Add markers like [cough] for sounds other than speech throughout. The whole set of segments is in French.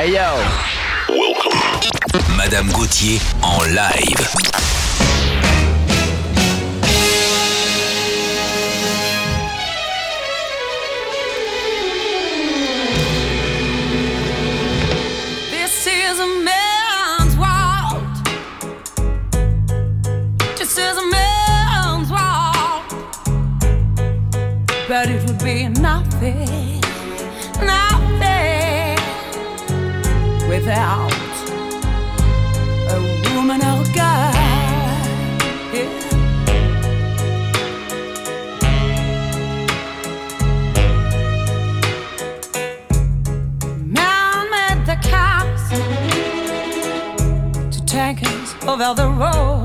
Hey yo! Welcome. Madame Gauthier en live. but it would be nothing without a woman or a guy. Man made the cars to take us over the road.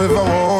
wywołał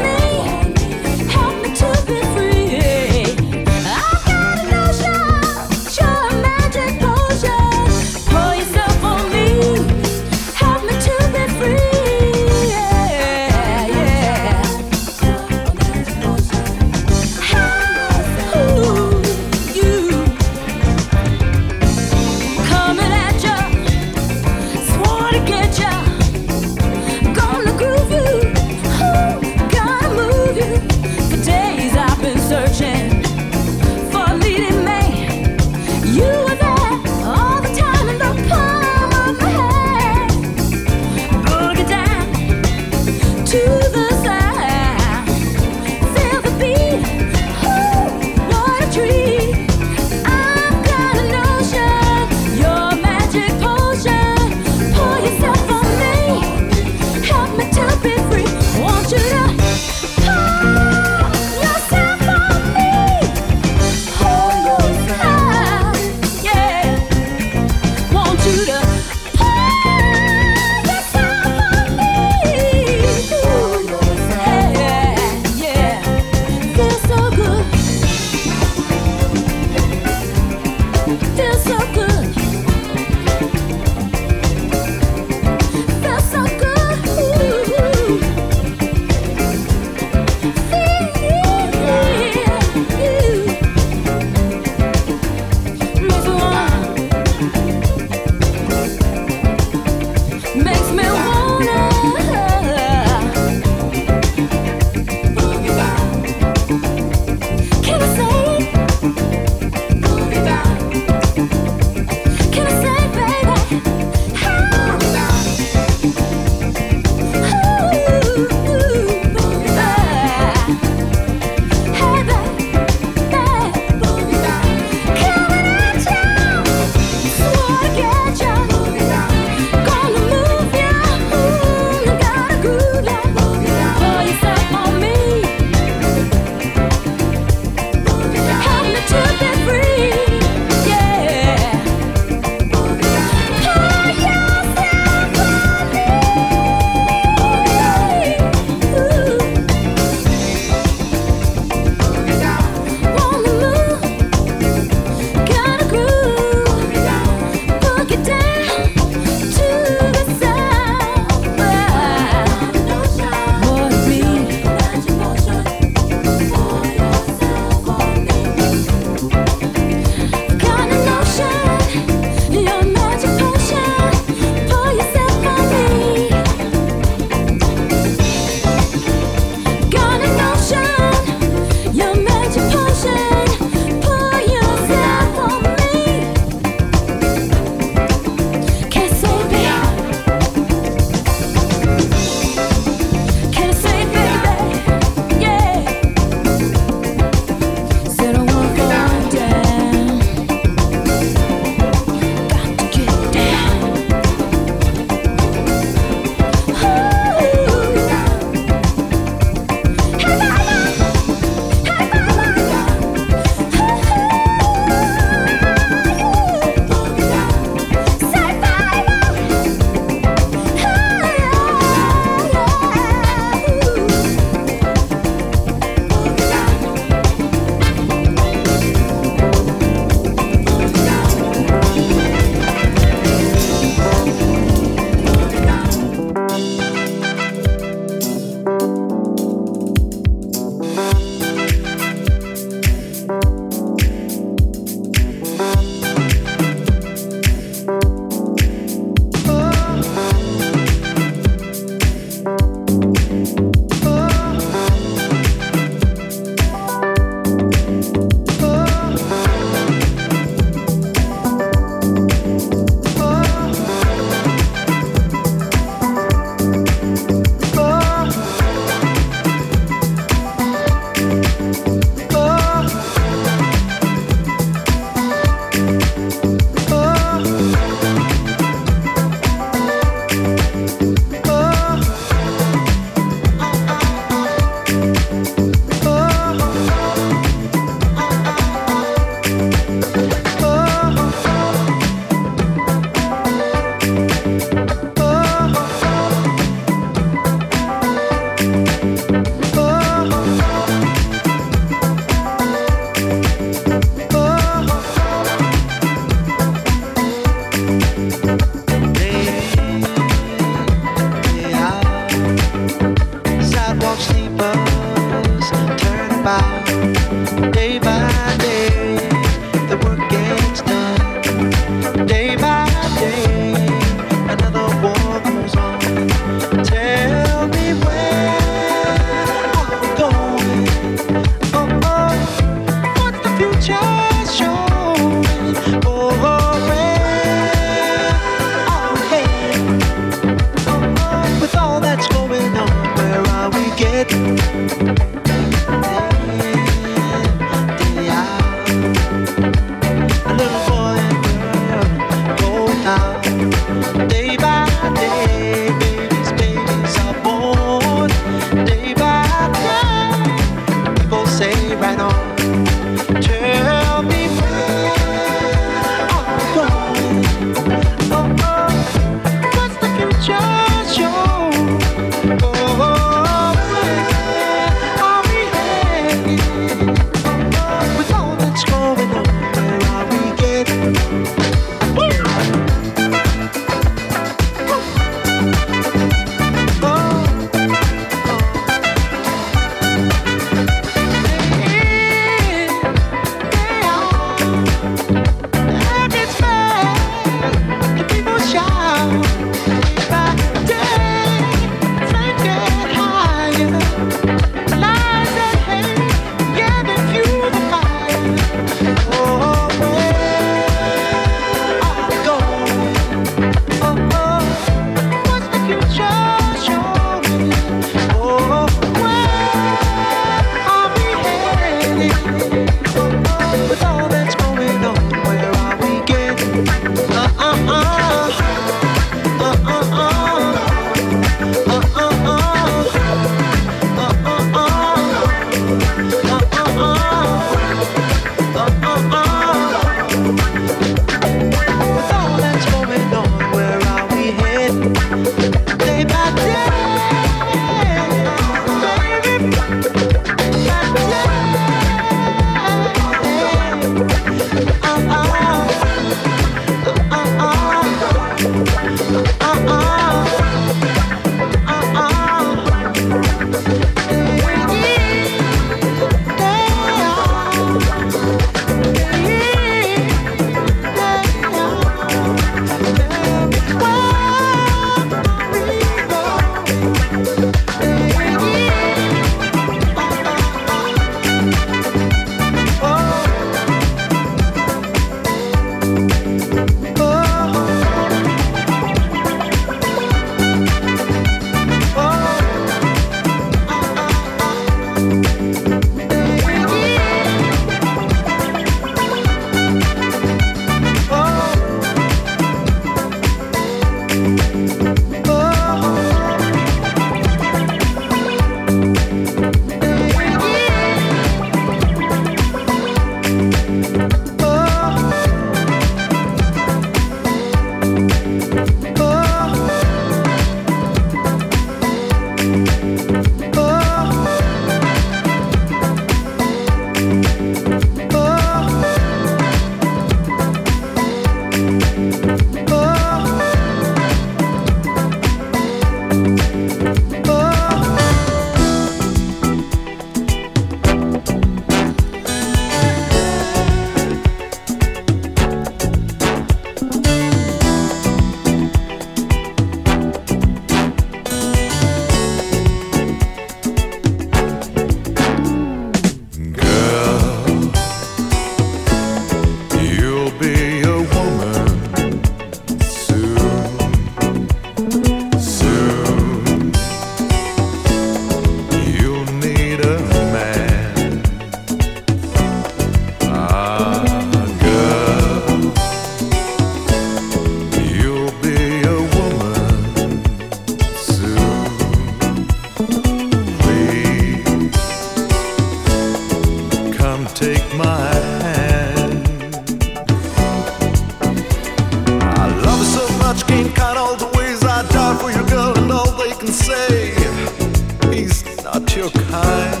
your kind.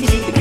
Thank you.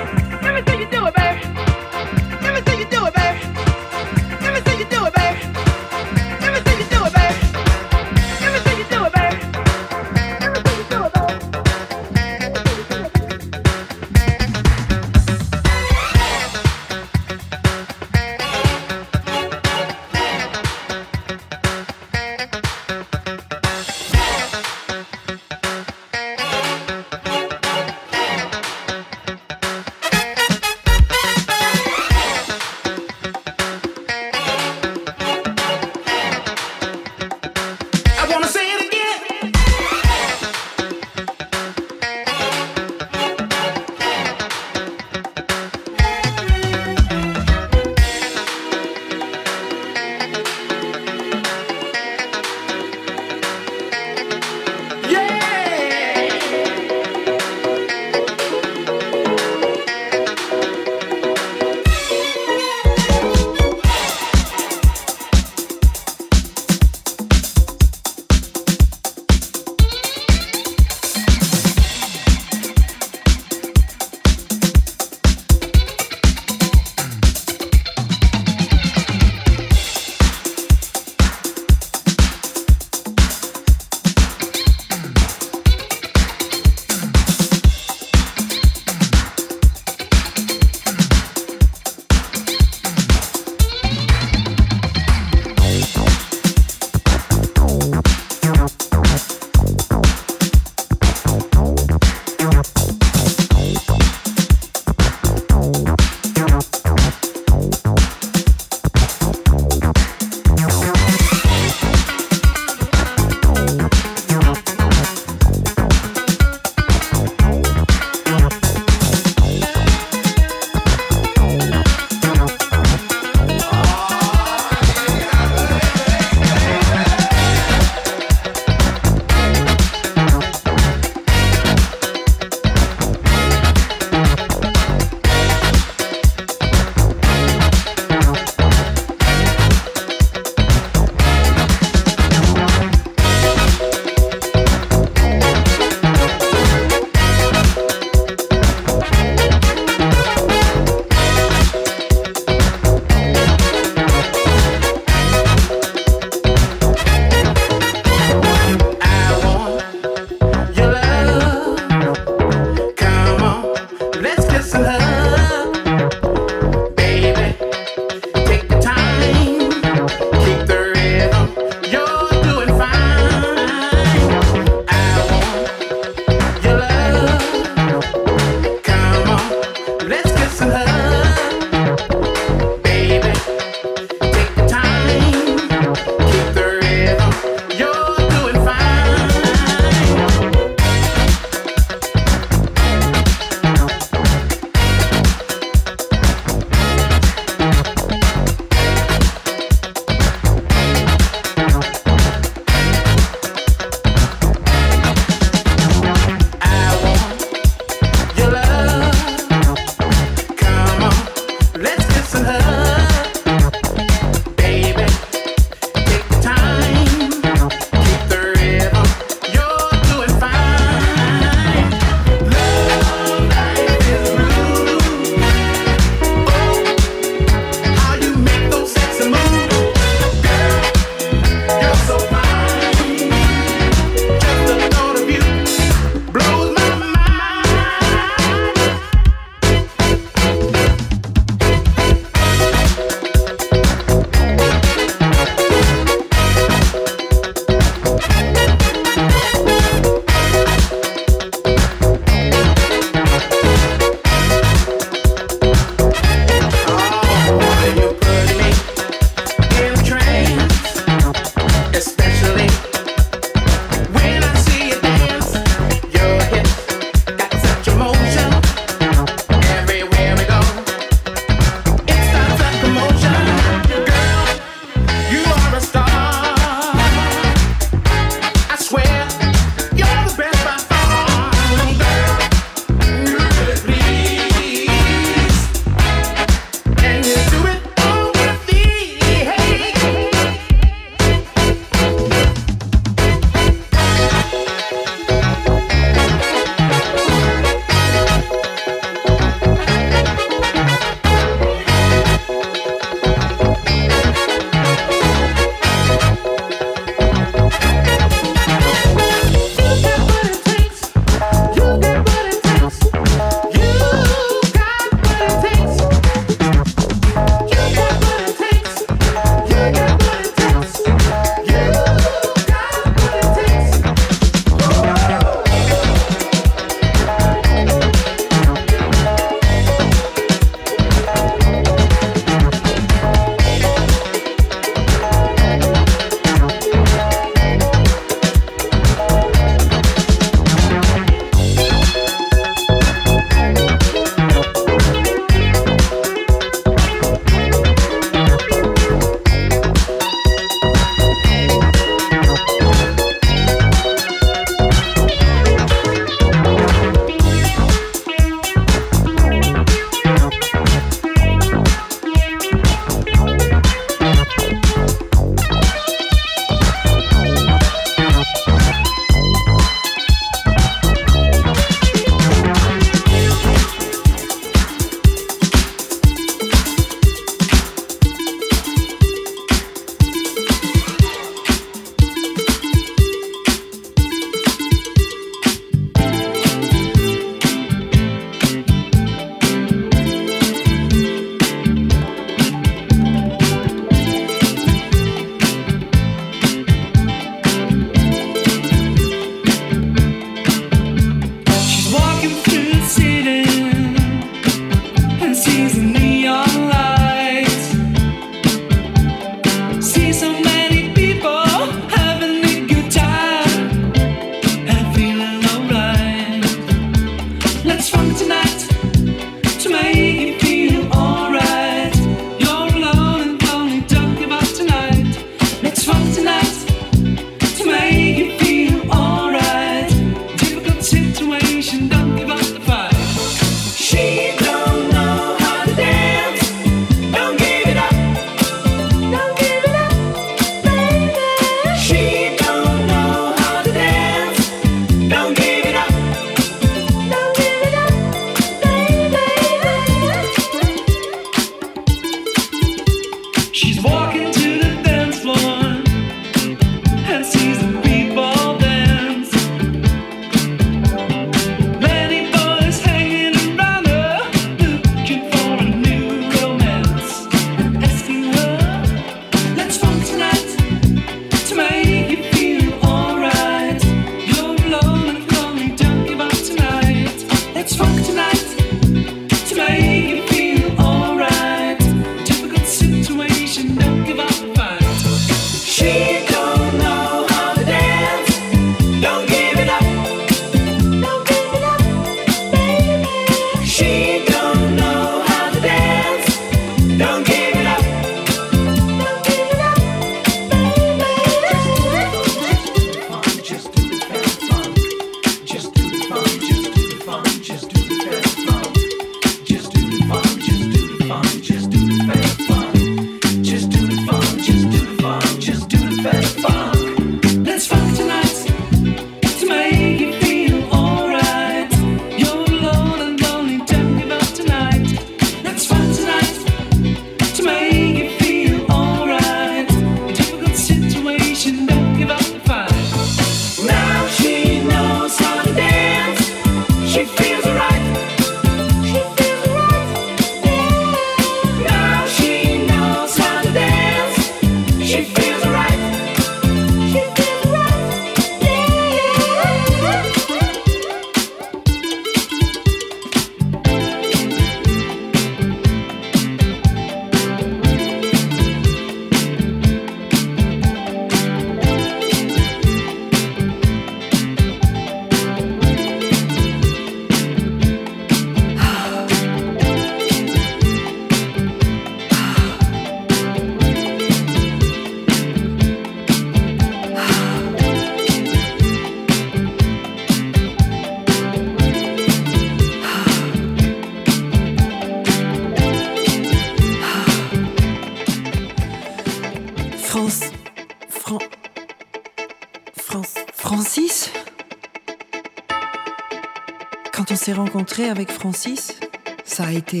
avec Francis, ça a été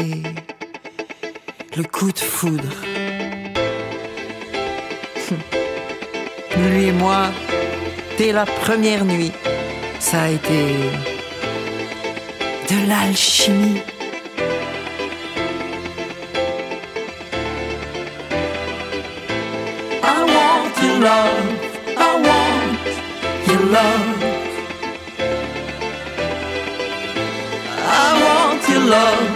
le coup de foudre. Hum. Lui et moi, dès la première nuit, ça a été de l'alchimie. love.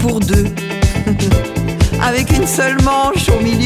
pour deux, [laughs] avec une seule manche au milieu.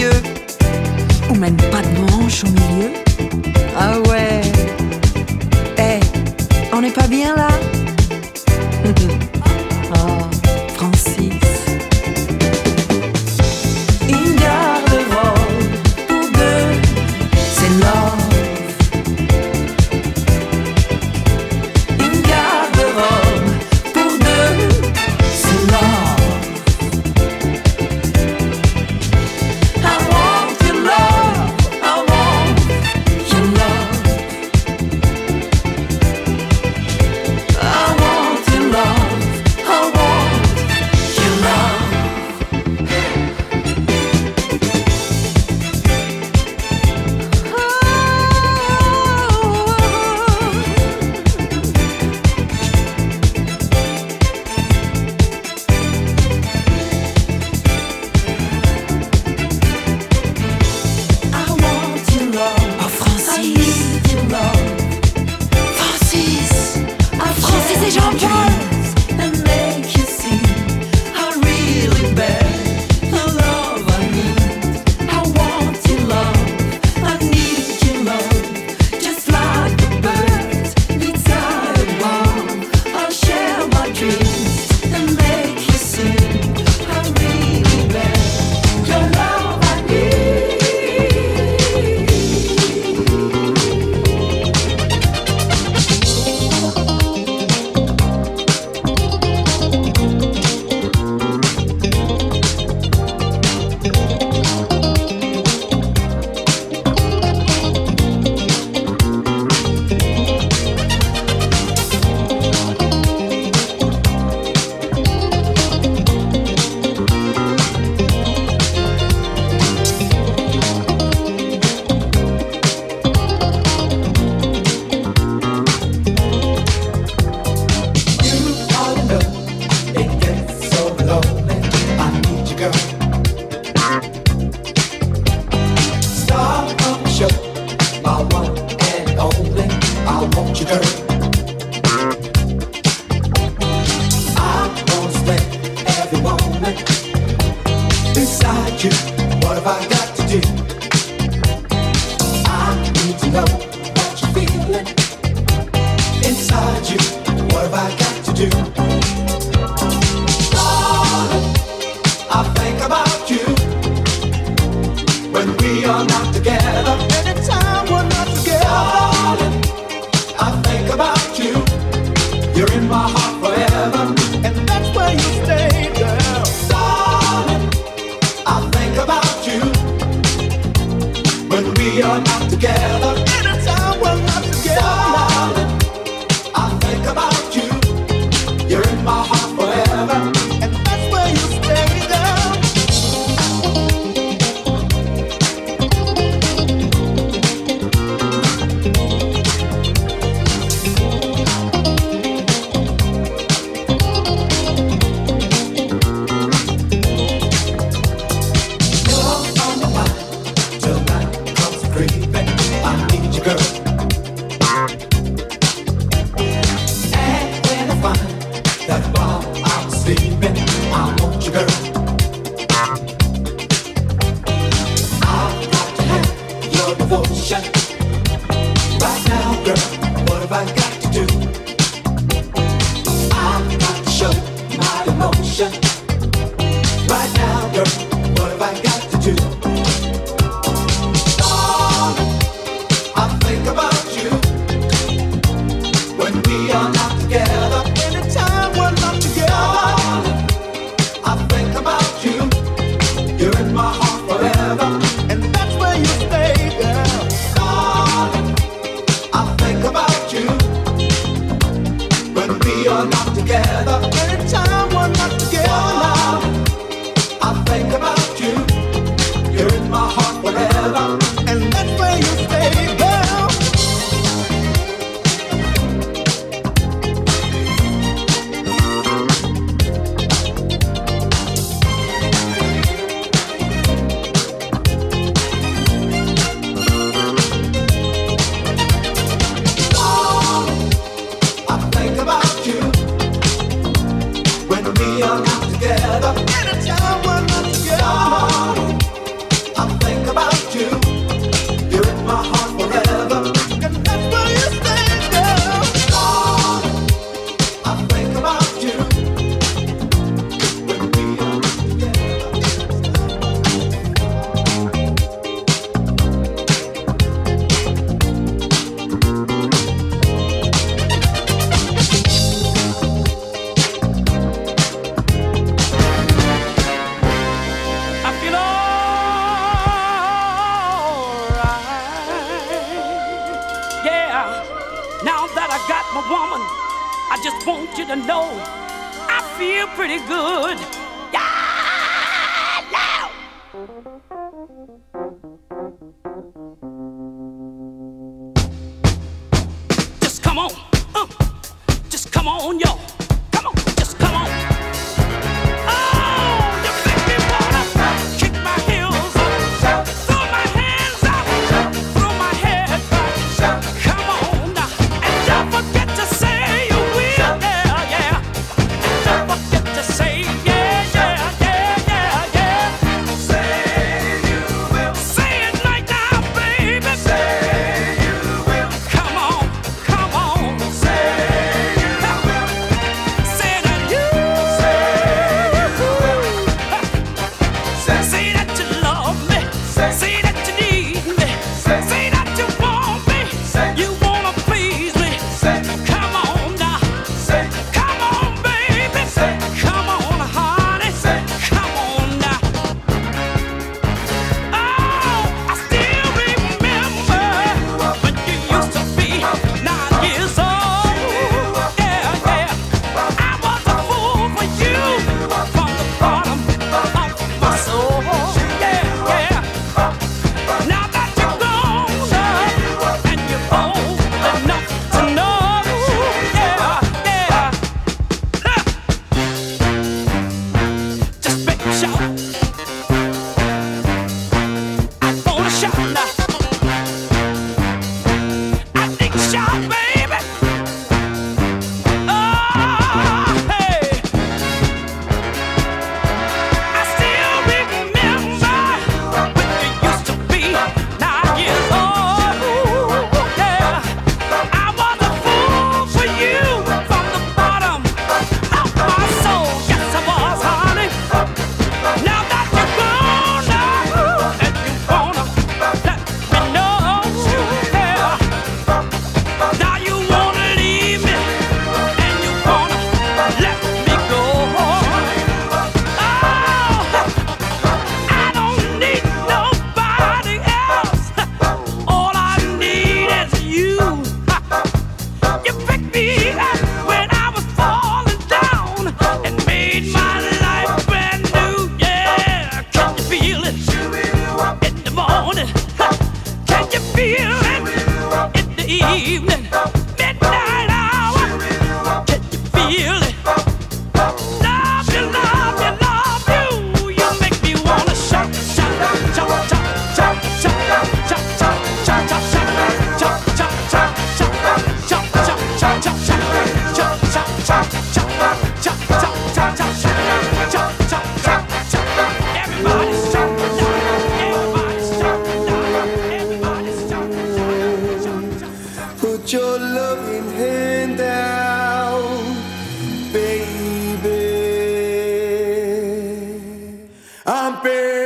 Jumping.